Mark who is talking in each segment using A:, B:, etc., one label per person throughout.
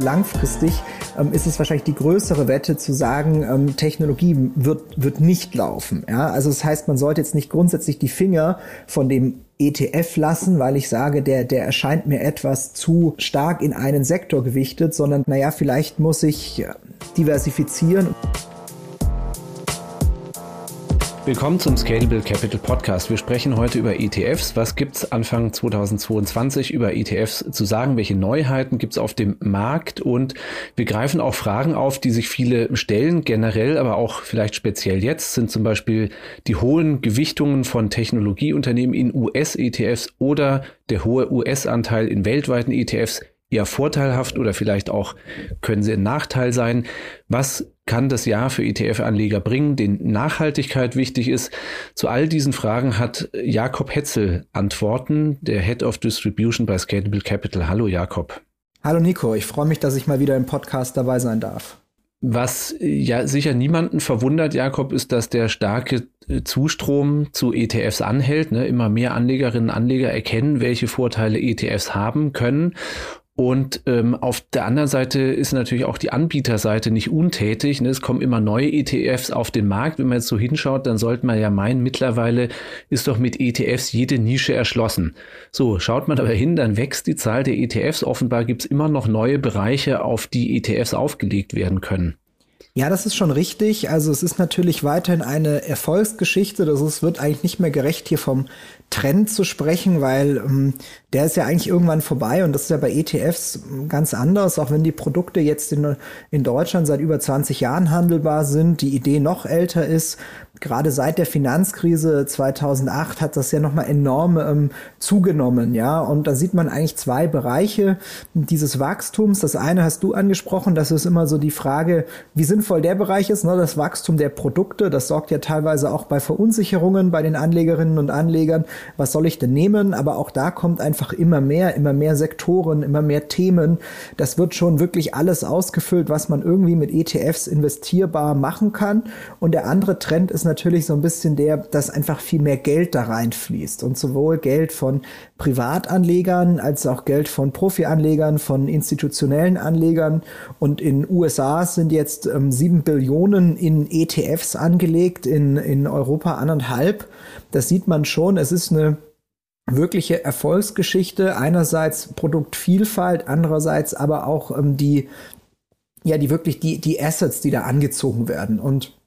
A: langfristig ähm, ist es wahrscheinlich die größere Wette zu sagen, ähm, Technologie wird, wird nicht laufen. Ja? Also das heißt, man sollte jetzt nicht grundsätzlich die Finger von dem ETF lassen, weil ich sage, der, der erscheint mir etwas zu stark in einen Sektor gewichtet, sondern naja, vielleicht muss ich äh, diversifizieren.
B: Willkommen zum Scalable Capital Podcast. Wir sprechen heute über ETFs. Was gibt's Anfang 2022 über ETFs zu sagen? Welche Neuheiten gibt's auf dem Markt? Und wir greifen auch Fragen auf, die sich viele stellen, generell, aber auch vielleicht speziell jetzt, sind zum Beispiel die hohen Gewichtungen von Technologieunternehmen in US-ETFs oder der hohe US-Anteil in weltweiten ETFs eher vorteilhaft oder vielleicht auch können sie ein Nachteil sein. Was kann das Jahr für ETF-Anleger bringen, den Nachhaltigkeit wichtig ist? Zu all diesen Fragen hat Jakob Hetzel Antworten, der Head of Distribution bei Scalable Capital. Hallo Jakob.
A: Hallo Nico, ich freue mich, dass ich mal wieder im Podcast dabei sein darf.
B: Was ja sicher niemanden verwundert, Jakob, ist, dass der starke Zustrom zu ETFs anhält. Ne? Immer mehr Anlegerinnen und Anleger erkennen, welche Vorteile ETFs haben können und ähm, auf der anderen Seite ist natürlich auch die Anbieterseite nicht untätig. Ne? Es kommen immer neue ETFs auf den Markt. Wenn man jetzt so hinschaut, dann sollte man ja meinen, mittlerweile ist doch mit ETFs jede Nische erschlossen. So, schaut man aber hin, dann wächst die Zahl der ETFs. Offenbar gibt es immer noch neue Bereiche, auf die ETFs aufgelegt werden können.
A: Ja, das ist schon richtig. Also es ist natürlich weiterhin eine Erfolgsgeschichte. Das ist, wird eigentlich nicht mehr gerecht, hier vom Trend zu sprechen, weil ähm, der ist ja eigentlich irgendwann vorbei und das ist ja bei ETFs ganz anders, auch wenn die Produkte jetzt in, in Deutschland seit über 20 Jahren handelbar sind, die Idee noch älter ist. Gerade seit der Finanzkrise 2008 hat das ja nochmal enorm ähm, zugenommen, ja. Und da sieht man eigentlich zwei Bereiche dieses Wachstums. Das eine hast du angesprochen, das ist immer so die Frage, wie sinnvoll der Bereich ist, ne? das Wachstum der Produkte. Das sorgt ja teilweise auch bei Verunsicherungen bei den Anlegerinnen und Anlegern was soll ich denn nehmen? Aber auch da kommt einfach immer mehr, immer mehr Sektoren, immer mehr Themen. Das wird schon wirklich alles ausgefüllt, was man irgendwie mit ETFs investierbar machen kann. Und der andere Trend ist natürlich so ein bisschen der, dass einfach viel mehr Geld da reinfließt und sowohl Geld von Privatanlegern als auch Geld von Profianlegern, von institutionellen Anlegern. Und in USA sind jetzt ähm, sieben Billionen in ETFs angelegt, in, in Europa anderthalb. Das sieht man schon. Es ist eine wirkliche Erfolgsgeschichte. Einerseits Produktvielfalt, andererseits aber auch ähm, die, ja, die wirklich die, die Assets, die da angezogen werden. Und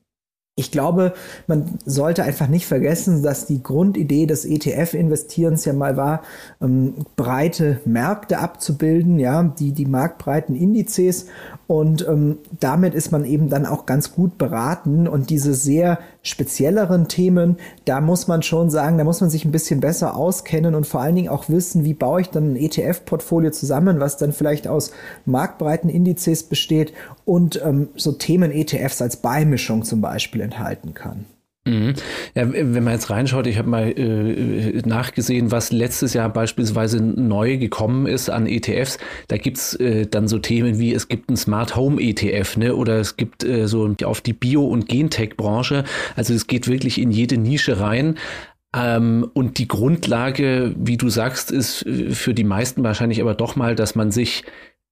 A: ich glaube, man sollte einfach nicht vergessen, dass die Grundidee des ETF-Investierens ja mal war, ähm, breite Märkte abzubilden, ja, die, die marktbreiten Indizes. Und ähm, damit ist man eben dann auch ganz gut beraten. Und diese sehr spezielleren Themen, da muss man schon sagen, da muss man sich ein bisschen besser auskennen und vor allen Dingen auch wissen, wie baue ich dann ein ETF-Portfolio zusammen, was dann vielleicht aus marktbreiten Indizes besteht und ähm, so Themen-ETFs als Beimischung zum Beispiel enthalten kann.
B: Mhm. Ja, wenn man jetzt reinschaut, ich habe mal äh, nachgesehen, was letztes Jahr beispielsweise neu gekommen ist an ETFs. Da gibt's äh, dann so Themen wie, es gibt einen Smart Home ETF, ne? Oder es gibt äh, so auf die Bio- und Gentech-Branche. Also es geht wirklich in jede Nische rein. Ähm, und die Grundlage, wie du sagst, ist äh, für die meisten wahrscheinlich aber doch mal, dass man sich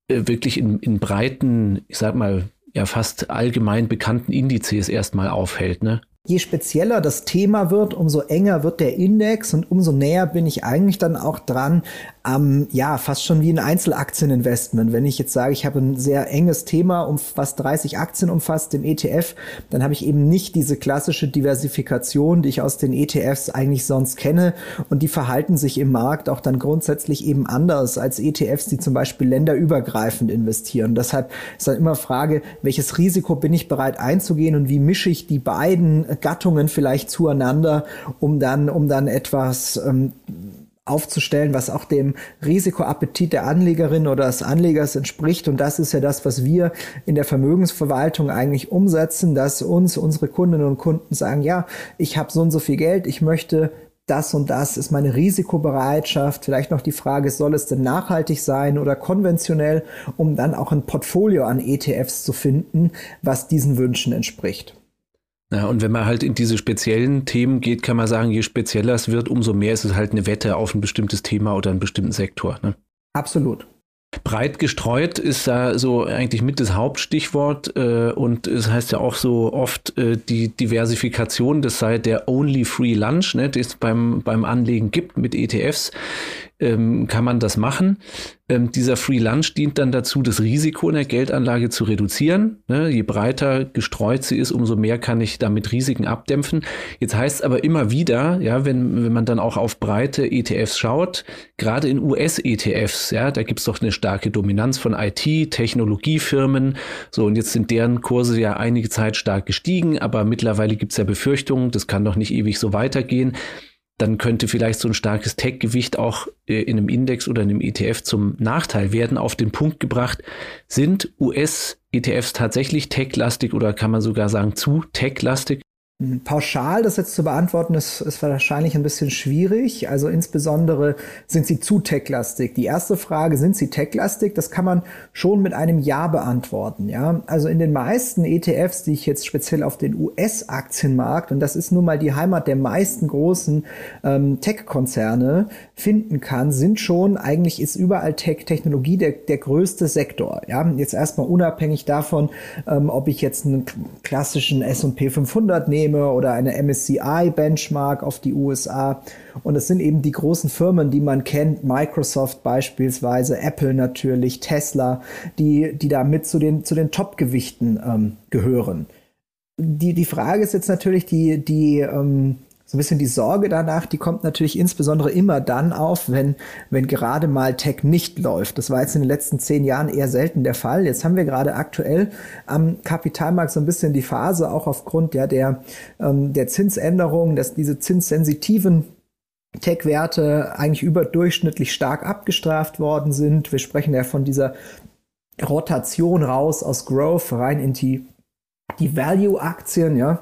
B: äh, wirklich in, in breiten, ich sag mal, ja fast allgemein bekannten Indizes erstmal aufhält, ne?
A: je spezieller das Thema wird, umso enger wird der Index und umso näher bin ich eigentlich dann auch dran ähm, ja, fast schon wie ein Einzelaktieninvestment. Wenn ich jetzt sage, ich habe ein sehr enges Thema, um was 30 Aktien umfasst im ETF, dann habe ich eben nicht diese klassische Diversifikation, die ich aus den ETFs eigentlich sonst kenne. Und die verhalten sich im Markt auch dann grundsätzlich eben anders als ETFs, die zum Beispiel länderübergreifend investieren. Deshalb ist dann immer Frage, welches Risiko bin ich bereit einzugehen und wie mische ich die beiden Gattungen vielleicht zueinander, um dann, um dann etwas ähm, aufzustellen, was auch dem Risikoappetit der Anlegerin oder des Anlegers entspricht. Und das ist ja das, was wir in der Vermögensverwaltung eigentlich umsetzen, dass uns unsere Kundinnen und Kunden sagen, ja, ich habe so und so viel Geld, ich möchte das und das ist meine Risikobereitschaft. Vielleicht noch die Frage, soll es denn nachhaltig sein oder konventionell, um dann auch ein Portfolio an ETFs zu finden, was diesen Wünschen entspricht.
B: Ja, und wenn man halt in diese speziellen Themen geht, kann man sagen, je spezieller es wird, umso mehr ist es halt eine Wette auf ein bestimmtes Thema oder einen bestimmten Sektor. Ne?
A: Absolut.
B: Breit gestreut ist da so eigentlich mit das Hauptstichwort äh, und es heißt ja auch so oft äh, die Diversifikation, das sei der Only Free Lunch, ne, das es beim, beim Anlegen gibt mit ETFs ähm, kann man das machen. Ähm, dieser Free Lunch dient dann dazu, das Risiko in der Geldanlage zu reduzieren. Ne? Je breiter gestreut sie ist, umso mehr kann ich damit Risiken abdämpfen. Jetzt heißt es aber immer wieder, ja, wenn, wenn man dann auch auf breite ETFs schaut, gerade in US-ETFs, ja, da gibt es doch eine starke Dominanz von IT, Technologiefirmen. So, und jetzt sind deren Kurse ja einige Zeit stark gestiegen, aber mittlerweile gibt es ja Befürchtungen, das kann doch nicht ewig so weitergehen dann könnte vielleicht so ein starkes Tech-Gewicht auch äh, in einem Index oder in einem ETF zum Nachteil werden. Auf den Punkt gebracht, sind US-ETFs tatsächlich tech-lastig oder kann man sogar sagen zu tech-lastig?
A: Pauschal das jetzt zu beantworten, ist, ist wahrscheinlich ein bisschen schwierig. Also insbesondere sind sie zu techlastig. Die erste Frage, sind sie techlastig? Das kann man schon mit einem Ja beantworten. Ja, also in den meisten ETFs, die ich jetzt speziell auf den US-Aktienmarkt und das ist nun mal die Heimat der meisten großen ähm, Tech-Konzerne finden kann, sind schon eigentlich ist überall Tech-Technologie der, der größte Sektor. Ja, jetzt erstmal unabhängig davon, ähm, ob ich jetzt einen klassischen S&P 500 nehme nehme oder eine MSCI-Benchmark auf die USA. Und es sind eben die großen Firmen, die man kennt, Microsoft beispielsweise, Apple natürlich, Tesla, die, die da mit zu den, zu den Top-Gewichten ähm, gehören. Die, die Frage ist jetzt natürlich die, die, ähm, so ein bisschen die Sorge danach, die kommt natürlich insbesondere immer dann auf, wenn, wenn gerade mal Tech nicht läuft. Das war jetzt in den letzten zehn Jahren eher selten der Fall. Jetzt haben wir gerade aktuell am Kapitalmarkt so ein bisschen die Phase, auch aufgrund ja, der, ähm, der Zinsänderungen, dass diese zinssensitiven Tech-Werte eigentlich überdurchschnittlich stark abgestraft worden sind. Wir sprechen ja von dieser Rotation raus aus Growth rein in die, die Value-Aktien, ja.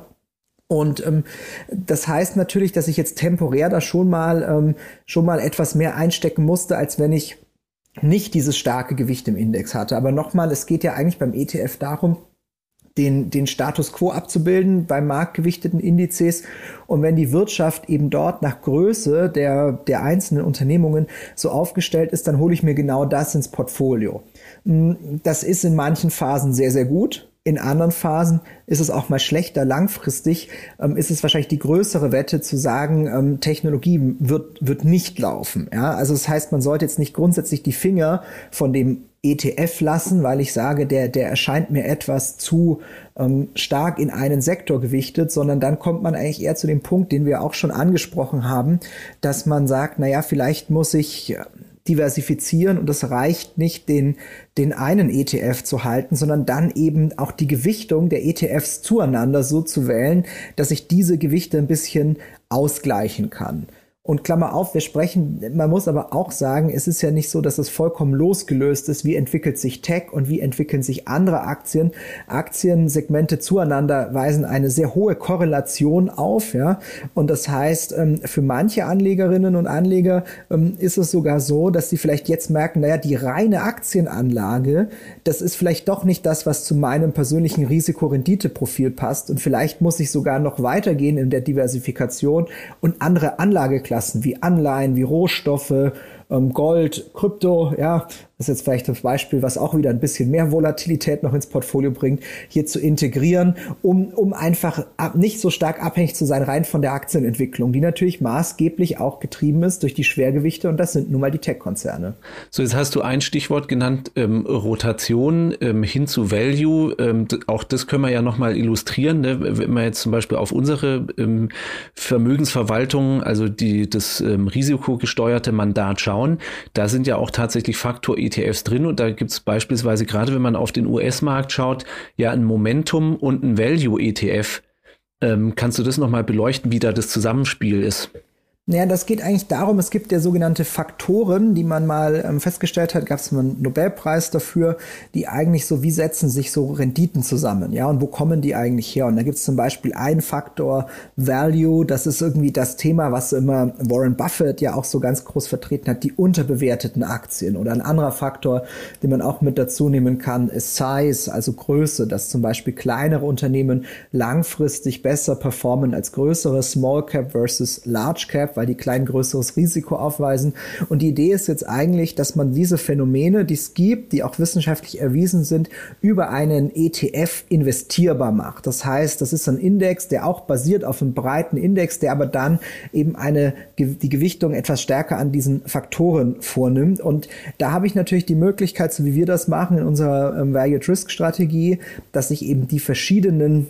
A: Und ähm, das heißt natürlich, dass ich jetzt temporär da schon mal ähm, schon mal etwas mehr einstecken musste, als wenn ich nicht dieses starke Gewicht im Index hatte. Aber nochmal, es geht ja eigentlich beim ETF darum, den, den Status quo abzubilden bei marktgewichteten Indizes. Und wenn die Wirtschaft eben dort nach Größe der, der einzelnen Unternehmungen so aufgestellt ist, dann hole ich mir genau das ins Portfolio. Hm, das ist in manchen Phasen sehr, sehr gut. In anderen Phasen ist es auch mal schlechter. Langfristig ähm, ist es wahrscheinlich die größere Wette zu sagen, ähm, Technologie wird, wird nicht laufen. Ja? Also das heißt, man sollte jetzt nicht grundsätzlich die Finger von dem ETF lassen, weil ich sage, der, der erscheint mir etwas zu ähm, stark in einen Sektor gewichtet, sondern dann kommt man eigentlich eher zu dem Punkt, den wir auch schon angesprochen haben, dass man sagt, na ja, vielleicht muss ich diversifizieren und es reicht nicht, den, den einen ETF zu halten, sondern dann eben auch die Gewichtung der ETFs zueinander so zu wählen, dass ich diese Gewichte ein bisschen ausgleichen kann. Und Klammer auf, wir sprechen, man muss aber auch sagen, es ist ja nicht so, dass es vollkommen losgelöst ist, wie entwickelt sich Tech und wie entwickeln sich andere Aktien. Aktiensegmente zueinander weisen eine sehr hohe Korrelation auf, ja. Und das heißt, ähm, für manche Anlegerinnen und Anleger ähm, ist es sogar so, dass sie vielleicht jetzt merken, naja, die reine Aktienanlage, das ist vielleicht doch nicht das, was zu meinem persönlichen Risikorenditeprofil passt. Und vielleicht muss ich sogar noch weitergehen in der Diversifikation und andere Anlageklassen Assetklassen wie Anleihen, wie Rohstoffe, ähm, Gold, Krypto, ja, ist jetzt vielleicht das Beispiel, was auch wieder ein bisschen mehr Volatilität noch ins Portfolio bringt, hier zu integrieren, um, um einfach nicht so stark abhängig zu sein rein von der Aktienentwicklung, die natürlich maßgeblich auch getrieben ist durch die Schwergewichte und das sind nun mal die Tech-Konzerne.
B: So, jetzt hast du ein Stichwort genannt, ähm, Rotation ähm, hin zu Value. Ähm, auch das können wir ja nochmal illustrieren. Ne? Wenn wir jetzt zum Beispiel auf unsere ähm, Vermögensverwaltung, also die, das ähm, risikogesteuerte Mandat schauen, da sind ja auch tatsächlich Faktor ETFs drin und da gibt es beispielsweise gerade, wenn man auf den US-Markt schaut, ja ein Momentum und ein Value-ETF. Ähm, kannst du das nochmal beleuchten, wie da das Zusammenspiel ist?
A: Naja, das geht eigentlich darum, es gibt ja sogenannte Faktoren, die man mal ähm, festgestellt hat, gab es mal einen Nobelpreis dafür, die eigentlich so, wie setzen sich so Renditen zusammen, ja, und wo kommen die eigentlich her? Und da gibt es zum Beispiel einen Faktor Value, das ist irgendwie das Thema, was immer Warren Buffett ja auch so ganz groß vertreten hat, die unterbewerteten Aktien. Oder ein anderer Faktor, den man auch mit dazu nehmen kann, ist Size, also Größe, dass zum Beispiel kleinere Unternehmen langfristig besser performen als größere, Small Cap versus Large Cap weil die klein größeres Risiko aufweisen. Und die Idee ist jetzt eigentlich, dass man diese Phänomene, die es gibt, die auch wissenschaftlich erwiesen sind, über einen ETF investierbar macht. Das heißt, das ist ein Index, der auch basiert auf einem breiten Index, der aber dann eben eine, die Gewichtung etwas stärker an diesen Faktoren vornimmt. Und da habe ich natürlich die Möglichkeit, so wie wir das machen in unserer ähm, Value Risk Strategie, dass ich eben die verschiedenen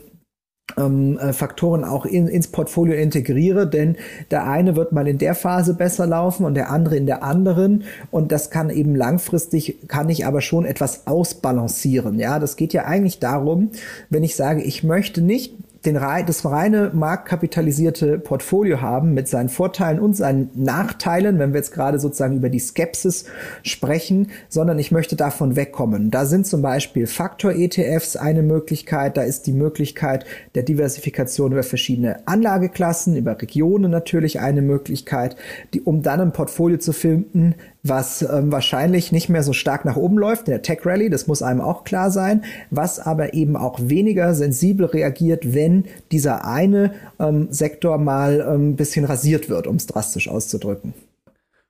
A: ähm, äh, Faktoren auch in, ins Portfolio integriere, denn der eine wird mal in der Phase besser laufen und der andere in der anderen und das kann eben langfristig, kann ich aber schon etwas ausbalancieren. Ja, das geht ja eigentlich darum, wenn ich sage, ich möchte nicht den, das reine marktkapitalisierte Portfolio haben mit seinen Vorteilen und seinen Nachteilen, wenn wir jetzt gerade sozusagen über die Skepsis sprechen, sondern ich möchte davon wegkommen. Da sind zum Beispiel Faktor-ETFs eine Möglichkeit, da ist die Möglichkeit der Diversifikation über verschiedene Anlageklassen, über Regionen natürlich eine Möglichkeit, die, um dann ein Portfolio zu finden, was ähm, wahrscheinlich nicht mehr so stark nach oben läuft in der Tech Rally, das muss einem auch klar sein, was aber eben auch weniger sensibel reagiert, wenn dieser eine ähm, Sektor mal ein ähm, bisschen rasiert wird, um es drastisch auszudrücken.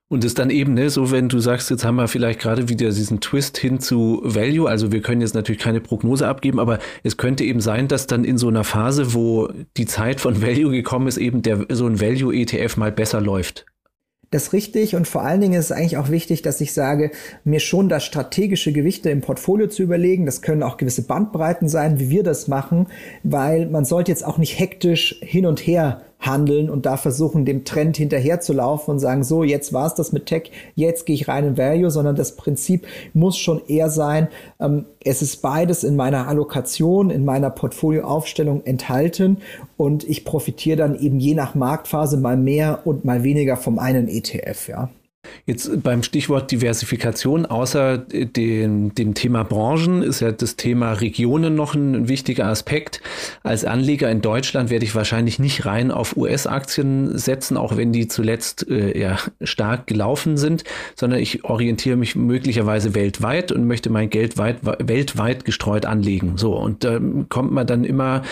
B: Und es dann eben, ne, so wenn du sagst, jetzt haben wir vielleicht gerade wieder diesen Twist hin zu Value, also wir können jetzt natürlich keine Prognose abgeben, aber es könnte eben sein, dass dann in so einer Phase, wo die Zeit von Value gekommen ist, eben der so ein Value ETF mal besser läuft
A: das richtig und vor allen Dingen ist es eigentlich auch wichtig, dass ich sage, mir schon das strategische Gewichte im Portfolio zu überlegen. Das können auch gewisse Bandbreiten sein, wie wir das machen, weil man sollte jetzt auch nicht hektisch hin und her handeln und da versuchen, dem Trend hinterherzulaufen und sagen, so, jetzt war's das mit Tech, jetzt gehe ich rein in Value, sondern das Prinzip muss schon eher sein, ähm, es ist beides in meiner Allokation, in meiner Portfolioaufstellung enthalten und ich profitiere dann eben je nach Marktphase mal mehr und mal weniger vom einen ETF, ja.
B: Jetzt beim Stichwort Diversifikation, außer dem, dem Thema Branchen, ist ja das Thema Regionen noch ein wichtiger Aspekt. Als Anleger in Deutschland werde ich wahrscheinlich nicht rein auf US-Aktien setzen, auch wenn die zuletzt äh, ja, stark gelaufen sind, sondern ich orientiere mich möglicherweise weltweit und möchte mein Geld weit, weltweit gestreut anlegen. So, und da kommt man dann immer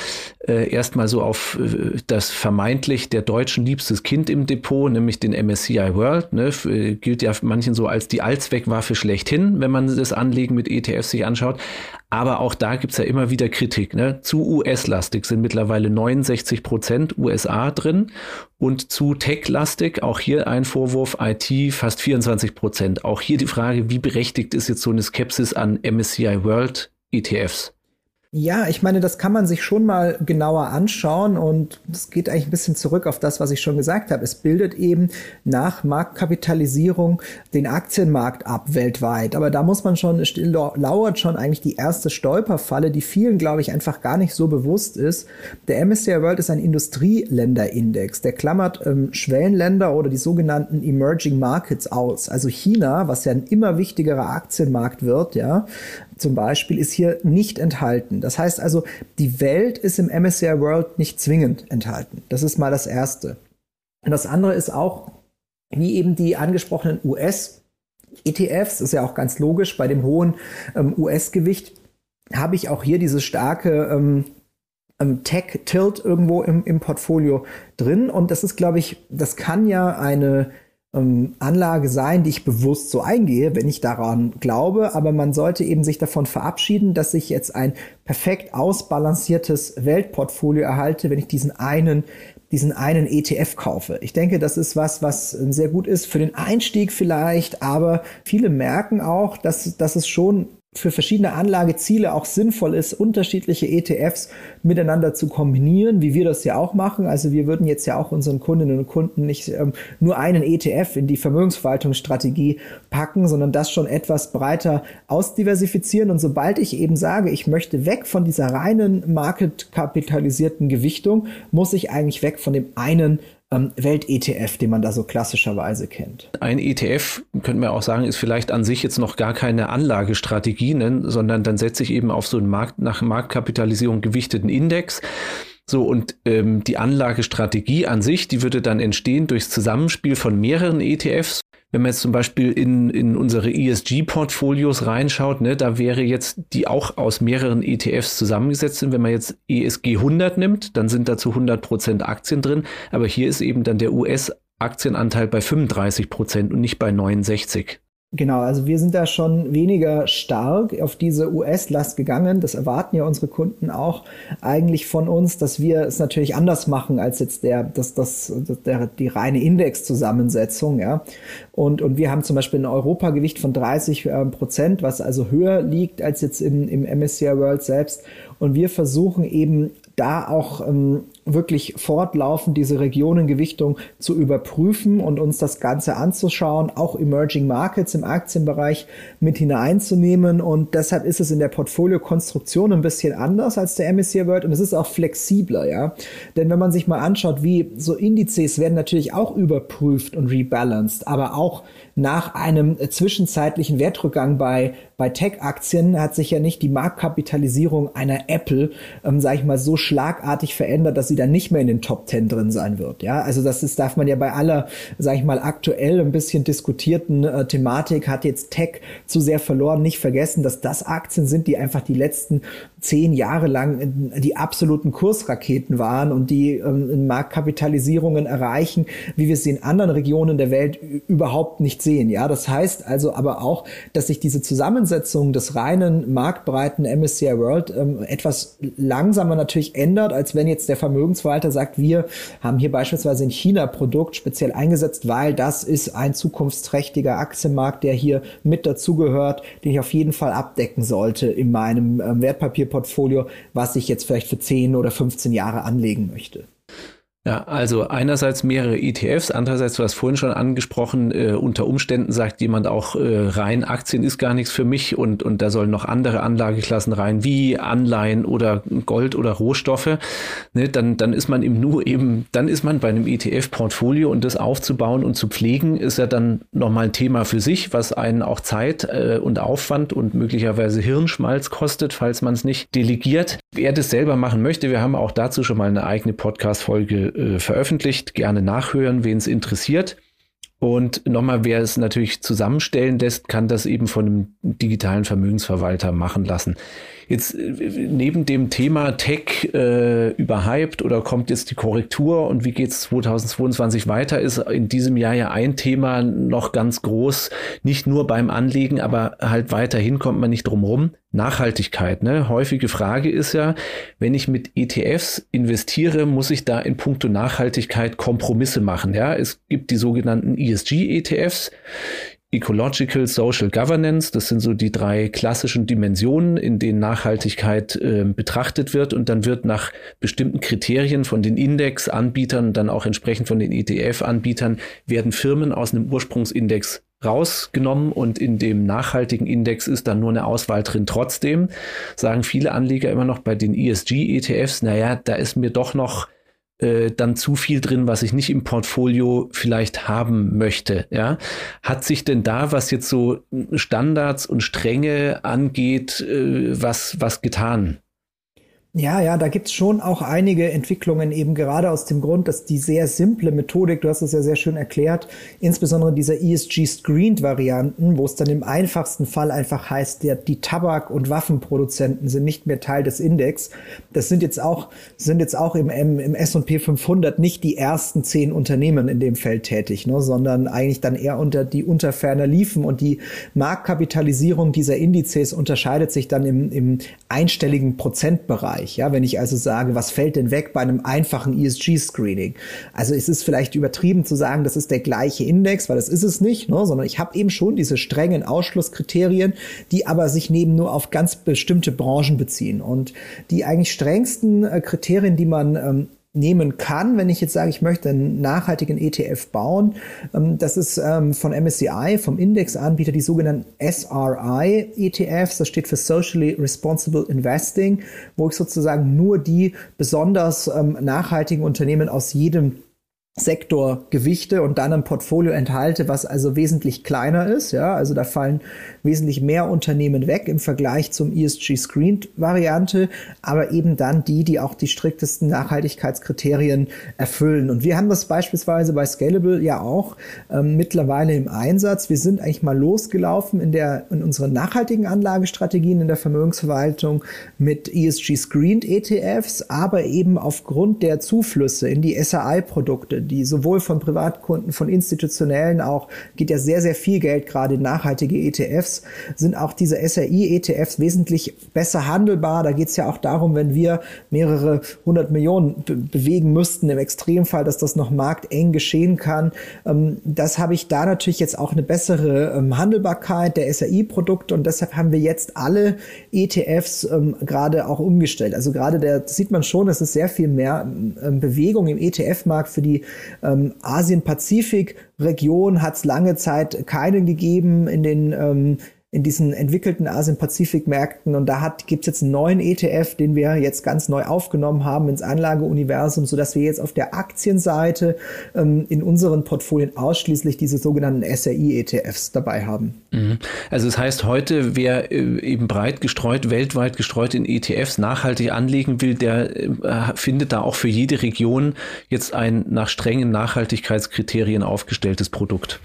B: äh, erstmal so auf äh, das vermeintlich der Deutschen liebstes Kind im Depot, nämlich den MSCI World. Ne, für, gilt ja manchen so als die Allzweckwaffe schlechthin, wenn man das Anlegen mit ETFs sich anschaut. Aber auch da gibt's ja immer wieder Kritik. Ne? Zu US-lastig sind mittlerweile 69 Prozent USA drin und zu Tech-lastig, auch hier ein Vorwurf, IT fast 24 Prozent. Auch hier die Frage, wie berechtigt ist jetzt so eine Skepsis an MSCI World ETFs?
A: Ja, ich meine, das kann man sich schon mal genauer anschauen und das geht eigentlich ein bisschen zurück auf das, was ich schon gesagt habe. Es bildet eben nach Marktkapitalisierung den Aktienmarkt ab weltweit. Aber da muss man schon, lauert schon eigentlich die erste Stolperfalle, die vielen, glaube ich, einfach gar nicht so bewusst ist. Der MSCI World ist ein Industrieländerindex. Der klammert ähm, Schwellenländer oder die sogenannten Emerging Markets aus. Also China, was ja ein immer wichtigerer Aktienmarkt wird, ja, zum Beispiel ist hier nicht enthalten. Das heißt also, die Welt ist im MSCI World nicht zwingend enthalten. Das ist mal das Erste. Und das andere ist auch, wie eben die angesprochenen US ETFs, ist ja auch ganz logisch, bei dem hohen ähm, US-Gewicht habe ich auch hier diese starke ähm, ähm, Tech-Tilt irgendwo im, im Portfolio drin. Und das ist, glaube ich, das kann ja eine ähm, Anlage sein, die ich bewusst so eingehe, wenn ich daran glaube, aber man sollte eben sich davon verabschieden, dass ich jetzt ein perfekt ausbalanciertes Weltportfolio erhalte, wenn ich diesen einen diesen einen ETF kaufe. Ich denke, das ist was, was sehr gut ist für den Einstieg vielleicht, aber viele merken auch, dass, dass es schon für verschiedene Anlageziele auch sinnvoll ist, unterschiedliche ETFs miteinander zu kombinieren, wie wir das ja auch machen. Also wir würden jetzt ja auch unseren Kundinnen und Kunden nicht ähm, nur einen ETF in die Vermögensverwaltungsstrategie packen, sondern das schon etwas breiter ausdiversifizieren. Und sobald ich eben sage, ich möchte weg von dieser reinen marketkapitalisierten Gewichtung, muss ich eigentlich weg von dem einen ähm, Welt-ETF, den man da so klassischerweise kennt.
B: Ein ETF, könnte man auch sagen, ist vielleicht an sich jetzt noch gar keine Anlagestrategie, ne, sondern dann setze ich eben auf so einen Markt, nach Marktkapitalisierung gewichteten Index. So, und ähm, die Anlagestrategie an sich, die würde dann entstehen durchs Zusammenspiel von mehreren ETFs, wenn man jetzt zum Beispiel in, in unsere ESG-Portfolios reinschaut, ne, da wäre jetzt die auch aus mehreren ETFs zusammengesetzt sind. Wenn man jetzt ESG 100 nimmt, dann sind dazu 100 Prozent Aktien drin. Aber hier ist eben dann der US Aktienanteil bei 35 Prozent und nicht bei 69.
A: Genau, also wir sind da schon weniger stark auf diese US-Last gegangen. Das erwarten ja unsere Kunden auch eigentlich von uns, dass wir es natürlich anders machen als jetzt der, das, das, der, die reine Indexzusammensetzung, ja. Und, und wir haben zum Beispiel ein Europagewicht von 30 äh, Prozent, was also höher liegt als jetzt im, im MSCI World selbst. Und wir versuchen eben da auch ähm, wirklich fortlaufend diese Regionengewichtung zu überprüfen und uns das Ganze anzuschauen, auch Emerging Markets im Aktienbereich mit hineinzunehmen. Und deshalb ist es in der Portfoliokonstruktion ein bisschen anders als der MSCI World und es ist auch flexibler, ja. Denn wenn man sich mal anschaut, wie so Indizes werden natürlich auch überprüft und rebalanced, aber auch nach einem zwischenzeitlichen Wertrückgang bei, bei Tech-Aktien hat sich ja nicht die Marktkapitalisierung einer Apple, ähm, sage ich mal, so schlagartig verändert, dass sie dann nicht mehr in den Top 10 drin sein wird. Ja, also das ist, darf man ja bei aller, sage ich mal, aktuell ein bisschen diskutierten äh, Thematik hat jetzt Tech zu sehr verloren. Nicht vergessen, dass das Aktien sind, die einfach die letzten zehn Jahre lang die absoluten Kursraketen waren und die ähm, Marktkapitalisierungen erreichen, wie wir sie in anderen Regionen der Welt überhaupt nicht sehen. Ja, das heißt also aber auch, dass sich diese Zusammensetzung des reinen marktbreiten MSCI World ähm, etwas langsamer natürlich ändert, als wenn jetzt der Vermögensverwalter sagt, wir haben hier beispielsweise ein China-Produkt speziell eingesetzt, weil das ist ein zukunftsträchtiger Aktienmarkt, der hier mit dazugehört, den ich auf jeden Fall abdecken sollte in meinem ähm, Wertpapierportfolio, was ich jetzt vielleicht für 10 oder 15 Jahre anlegen möchte.
B: Ja, also einerseits mehrere ETFs, andererseits, du hast vorhin schon angesprochen, äh, unter Umständen sagt jemand auch, äh, rein Aktien ist gar nichts für mich und, und da sollen noch andere Anlageklassen rein, wie Anleihen oder Gold oder Rohstoffe. Ne, dann, dann ist man im Nu eben, dann ist man bei einem ETF-Portfolio und das aufzubauen und zu pflegen, ist ja dann nochmal ein Thema für sich, was einen auch Zeit äh, und Aufwand und möglicherweise Hirnschmalz kostet, falls man es nicht delegiert. Wer das selber machen möchte, wir haben auch dazu schon mal eine eigene Podcast-Folge äh, veröffentlicht. Gerne nachhören, wen es interessiert. Und nochmal, wer es natürlich zusammenstellen lässt, kann das eben von einem digitalen Vermögensverwalter machen lassen. Jetzt äh, neben dem Thema Tech äh, überhyped oder kommt jetzt die Korrektur und wie geht es 2022 weiter, ist in diesem Jahr ja ein Thema noch ganz groß, nicht nur beim Anlegen, aber halt weiterhin kommt man nicht drum rum. Nachhaltigkeit. Ne? Häufige Frage ist ja, wenn ich mit ETFs investiere, muss ich da in puncto Nachhaltigkeit Kompromisse machen. Ja, es gibt die sogenannten ESG-ETFs. Ecological Social Governance, das sind so die drei klassischen Dimensionen, in denen Nachhaltigkeit äh, betrachtet wird. Und dann wird nach bestimmten Kriterien von den Indexanbietern, dann auch entsprechend von den ETF-Anbietern, werden Firmen aus einem Ursprungsindex rausgenommen. Und in dem nachhaltigen Index ist dann nur eine Auswahl drin. Trotzdem sagen viele Anleger immer noch bei den ESG-ETFs, naja, da ist mir doch noch äh, dann zu viel drin, was ich nicht im Portfolio vielleicht haben möchte. Ja, hat sich denn da, was jetzt so Standards und Stränge angeht, äh, was was getan?
A: Ja, ja, da gibt's schon auch einige Entwicklungen, eben gerade aus dem Grund, dass die sehr simple Methodik, du hast es ja sehr schön erklärt, insbesondere dieser ESG-Screened-Varianten, wo es dann im einfachsten Fall einfach heißt, der, die Tabak- und Waffenproduzenten sind nicht mehr Teil des Index. Das sind jetzt auch, sind jetzt auch im, im, im S&P 500 nicht die ersten zehn Unternehmen in dem Feld tätig, ne, sondern eigentlich dann eher unter die unter ferner liefen und die Marktkapitalisierung dieser Indizes unterscheidet sich dann im, im einstelligen Prozentbereich. Bereich. Ja, wenn ich also sage, was fällt denn weg bei einem einfachen ESG-Screening? Also es ist vielleicht übertrieben zu sagen, das ist der gleiche Index, weil das ist es nicht, ne? sondern ich habe eben schon diese strengen Ausschlusskriterien, die aber sich neben nur auf ganz bestimmte Branchen beziehen. Und die eigentlich strengsten äh, Kriterien, die man ähm, nehmen kann, wenn ich jetzt sage, ich möchte einen nachhaltigen ETF bauen. Ähm, das ist ähm, von MSCI, vom Indexanbieter, die sogenannten SRI ETFs. Das steht für Socially Responsible Investing, wo ich sozusagen nur die besonders ähm, nachhaltigen Unternehmen aus jedem Sektorgewichte und dann ein Portfolio enthalte, was also wesentlich kleiner ist. Ja, also da fallen wesentlich mehr Unternehmen weg im Vergleich zum ESG Screened Variante, aber eben dann die, die auch die striktesten Nachhaltigkeitskriterien erfüllen. Und wir haben das beispielsweise bei Scalable ja auch ähm, mittlerweile im Einsatz. Wir sind eigentlich mal losgelaufen in der, in unseren nachhaltigen Anlagestrategien in der Vermögensverwaltung mit ESG Screened ETFs, aber eben aufgrund der Zuflüsse in die SAI Produkte, die sowohl von Privatkunden, von institutionellen auch, geht ja sehr, sehr viel Geld gerade in nachhaltige ETFs, sind auch diese SRI-ETFs wesentlich besser handelbar. Da geht es ja auch darum, wenn wir mehrere hundert Millionen be bewegen müssten, im Extremfall, dass das noch markteng geschehen kann. Ähm, das habe ich da natürlich jetzt auch eine bessere ähm, Handelbarkeit der SRI-Produkte und deshalb haben wir jetzt alle ETFs ähm, gerade auch umgestellt. Also gerade der sieht man schon, es ist sehr viel mehr ähm, Bewegung im ETF-Markt für die ähm, Asien-Pazifik-Region hat es lange Zeit keinen gegeben in den ähm, in diesen entwickelten Asien-Pazifik-Märkten. Und da gibt es jetzt einen neuen ETF, den wir jetzt ganz neu aufgenommen haben ins Anlageuniversum, sodass wir jetzt auf der Aktienseite ähm, in unseren Portfolien ausschließlich diese sogenannten SRI-ETFs dabei haben.
B: Mhm. Also das heißt, heute, wer äh, eben breit gestreut, weltweit gestreut in ETFs nachhaltig anlegen will, der äh, findet da auch für jede Region jetzt ein nach strengen Nachhaltigkeitskriterien aufgestelltes Produkt.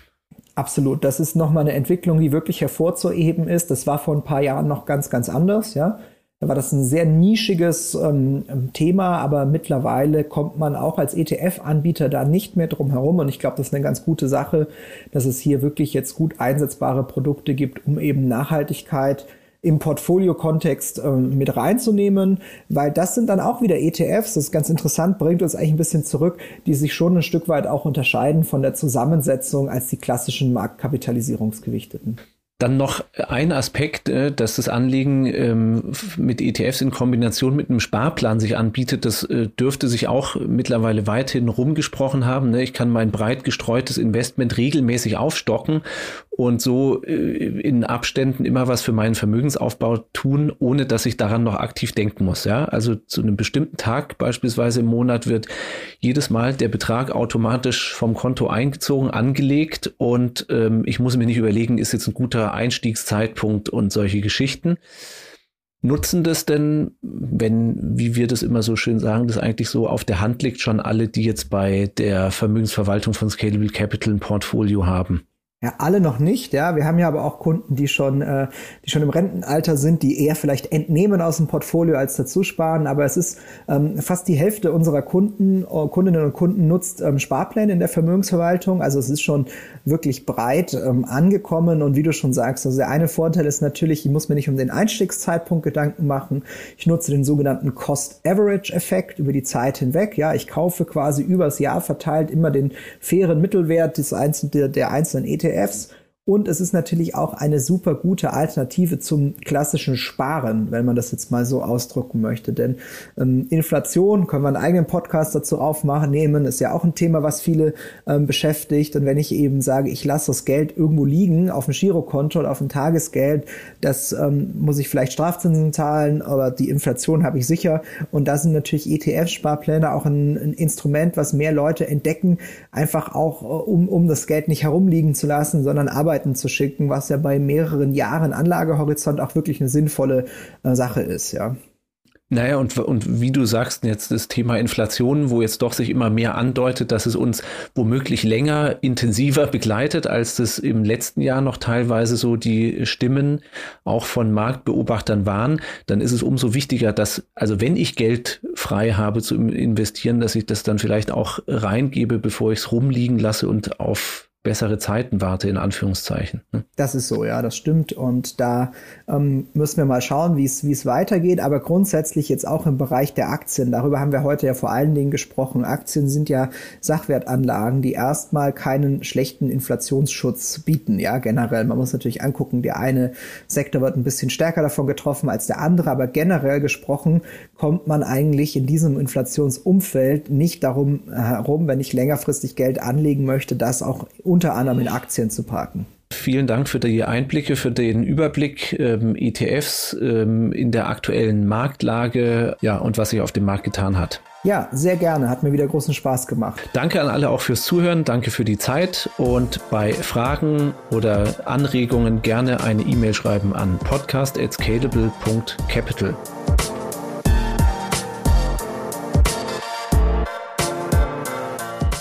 A: Absolut. Das ist nochmal eine Entwicklung, die wirklich hervorzuheben ist. Das war vor ein paar Jahren noch ganz, ganz anders, ja. Da war das ein sehr nischiges ähm, Thema, aber mittlerweile kommt man auch als ETF-Anbieter da nicht mehr drum herum. Und ich glaube, das ist eine ganz gute Sache, dass es hier wirklich jetzt gut einsetzbare Produkte gibt, um eben Nachhaltigkeit im Portfolio-Kontext äh, mit reinzunehmen, weil das sind dann auch wieder ETFs, das ist ganz interessant, bringt uns eigentlich ein bisschen zurück, die sich schon ein Stück weit auch unterscheiden von der Zusammensetzung als die klassischen Marktkapitalisierungsgewichteten.
B: Dann noch ein Aspekt, äh, dass das Anliegen ähm, mit ETFs in Kombination mit einem Sparplan sich anbietet, das äh, dürfte sich auch mittlerweile weithin rumgesprochen haben. Ne? Ich kann mein breit gestreutes Investment regelmäßig aufstocken und so äh, in Abständen immer was für meinen Vermögensaufbau tun, ohne dass ich daran noch aktiv denken muss. Ja, also zu einem bestimmten Tag beispielsweise im Monat wird jedes Mal der Betrag automatisch vom Konto eingezogen, angelegt und ähm, ich muss mir nicht überlegen, ist jetzt ein guter Einstiegszeitpunkt und solche Geschichten. Nutzen das denn, wenn, wie wir das immer so schön sagen, das eigentlich so auf der Hand liegt, schon alle, die jetzt bei der Vermögensverwaltung von Scalable Capital ein Portfolio haben?
A: Ja, alle noch nicht, ja. Wir haben ja aber auch Kunden, die schon, äh, die schon im Rentenalter sind, die eher vielleicht entnehmen aus dem Portfolio als dazu sparen. Aber es ist ähm, fast die Hälfte unserer Kunden, äh, Kundinnen und Kunden nutzt ähm, Sparpläne in der Vermögensverwaltung. Also es ist schon wirklich breit ähm, angekommen. Und wie du schon sagst, also der eine Vorteil ist natürlich, ich muss mir nicht um den Einstiegszeitpunkt Gedanken machen. Ich nutze den sogenannten Cost-Average-Effekt über die Zeit hinweg. Ja, ich kaufe quasi übers Jahr verteilt immer den fairen Mittelwert des einzelnen, der, der einzelnen ETF ETFs Und es ist natürlich auch eine super gute Alternative zum klassischen Sparen, wenn man das jetzt mal so ausdrücken möchte. Denn ähm, Inflation, können wir einen eigenen Podcast dazu aufmachen, nehmen, ist ja auch ein Thema, was viele ähm, beschäftigt. Und wenn ich eben sage, ich lasse das Geld irgendwo liegen, auf dem Girokonto oder auf dem Tagesgeld, das ähm, muss ich vielleicht Strafzinsen zahlen, aber die Inflation habe ich sicher. Und da sind natürlich ETF-Sparpläne auch ein, ein, Instrument, was mehr Leute entdecken, einfach auch, äh, um, um das Geld nicht herumliegen zu lassen, sondern arbeiten Arbeiten zu schicken, was ja bei mehreren Jahren Anlagehorizont auch wirklich eine sinnvolle äh, Sache ist, ja.
B: Naja, und, und wie du sagst, jetzt das Thema Inflation, wo jetzt doch sich immer mehr andeutet, dass es uns womöglich länger, intensiver begleitet, als das im letzten Jahr noch teilweise so die Stimmen auch von Marktbeobachtern waren, dann ist es umso wichtiger, dass, also wenn ich Geld frei habe zu investieren, dass ich das dann vielleicht auch reingebe, bevor ich es rumliegen lasse und auf bessere Zeiten warte, in Anführungszeichen.
A: Ne? Das ist so, ja, das stimmt. Und da ähm, müssen wir mal schauen, wie es weitergeht. Aber grundsätzlich jetzt auch im Bereich der Aktien, darüber haben wir heute ja vor allen Dingen gesprochen. Aktien sind ja Sachwertanlagen, die erstmal keinen schlechten Inflationsschutz bieten, ja, generell. Man muss natürlich angucken, der eine Sektor wird ein bisschen stärker davon getroffen als der andere, aber generell gesprochen kommt man eigentlich in diesem Inflationsumfeld nicht darum herum, wenn ich längerfristig Geld anlegen möchte, das auch unter anderem in Aktien zu parken.
B: Vielen Dank für die Einblicke, für den Überblick ähm, ETFs ähm, in der aktuellen Marktlage ja, und was sich auf dem Markt getan hat.
A: Ja, sehr gerne. Hat mir wieder großen Spaß gemacht.
B: Danke an alle auch fürs Zuhören. Danke für die Zeit. Und bei Fragen oder Anregungen gerne eine E-Mail schreiben an podcast.scalable.capital.